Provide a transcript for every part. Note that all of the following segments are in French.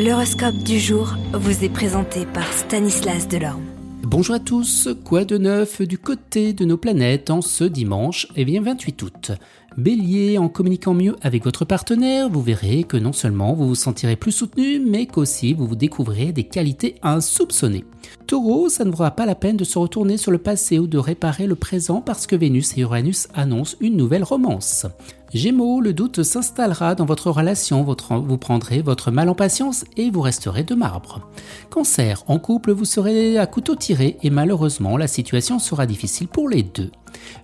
L'horoscope du jour vous est présenté par Stanislas Delorme. Bonjour à tous, quoi de neuf du côté de nos planètes en ce dimanche, eh bien 28 août? Bélier, en communiquant mieux avec votre partenaire, vous verrez que non seulement vous vous sentirez plus soutenu, mais qu'aussi vous vous découvrirez des qualités insoupçonnées. Taureau, ça ne vaudra pas la peine de se retourner sur le passé ou de réparer le présent parce que Vénus et Uranus annoncent une nouvelle romance. Gémeaux, le doute s'installera dans votre relation, vous prendrez votre mal en patience et vous resterez de marbre. Cancer, en couple, vous serez à couteau tiré et malheureusement la situation sera difficile pour les deux.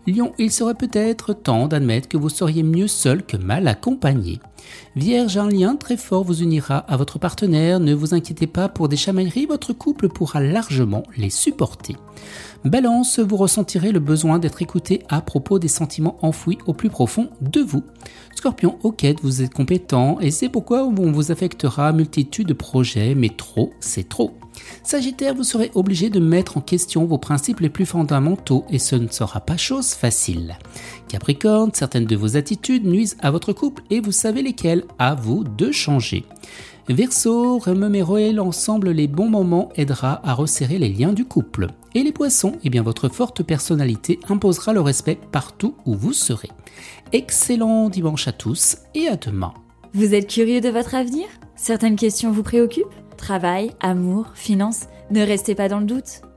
Lion, il serait peut-être temps d'admettre que vous seriez mieux seul que mal accompagné. Vierge, un lien très fort vous unira à votre partenaire, ne vous inquiétez pas pour des chamailleries, votre couple pourra largement les supporter. Balance, vous ressentirez le besoin d'être écouté à propos des sentiments enfouis au plus profond de vous. Scorpion, ok, vous êtes compétent et c'est pourquoi on vous affectera multitude de projets, mais trop, c'est trop. Sagittaire, vous serez obligé de mettre en question vos principes les plus fondamentaux et ce ne sera pas facile. Capricorne, certaines de vos attitudes nuisent à votre couple et vous savez lesquelles, à vous de changer. Verseau, remémorer l'ensemble les bons moments aidera à resserrer les liens du couple. Et les poissons, eh bien votre forte personnalité imposera le respect partout où vous serez. Excellent dimanche à tous et à demain. Vous êtes curieux de votre avenir? Certaines questions vous préoccupent? Travail, amour, finances? Ne restez pas dans le doute.